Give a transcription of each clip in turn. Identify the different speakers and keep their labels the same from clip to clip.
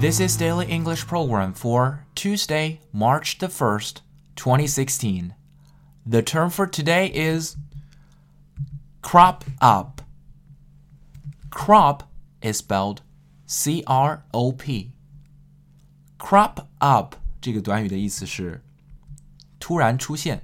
Speaker 1: This is Daily English Program for Tuesday, March the 1st, 2016. The term for today is crop up. Crop is spelled C R O P. Crop up 这个短语的意思是突然出现。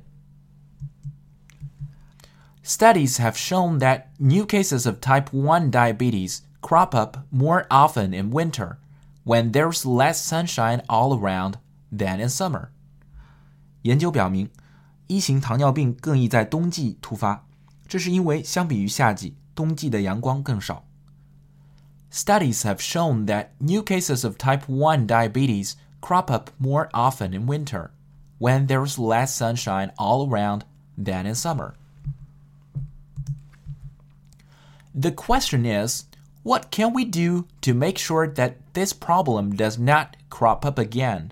Speaker 1: Studies have shown that new cases of type 1 diabetes crop up more often in winter when there's less sunshine all around than in summer. 研究表明，一型糖尿病更易在冬季突发，这是因为相比于夏季，冬季的阳光更少。Studies have shown that new cases of type 1 diabetes crop up more often in winter when there's less sunshine all around than in summer. The question is what can we do to make sure that this problem does not crop up again?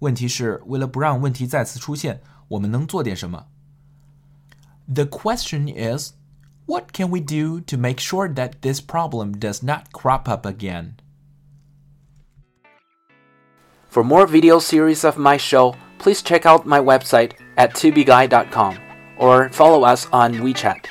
Speaker 1: 问题是，为了不让问题再次出现，我们能做点什么？The question is, what can we do to make sure that this problem does not crop up again? For more video series of my show, please check out my website at tubeguy.com or follow us on WeChat.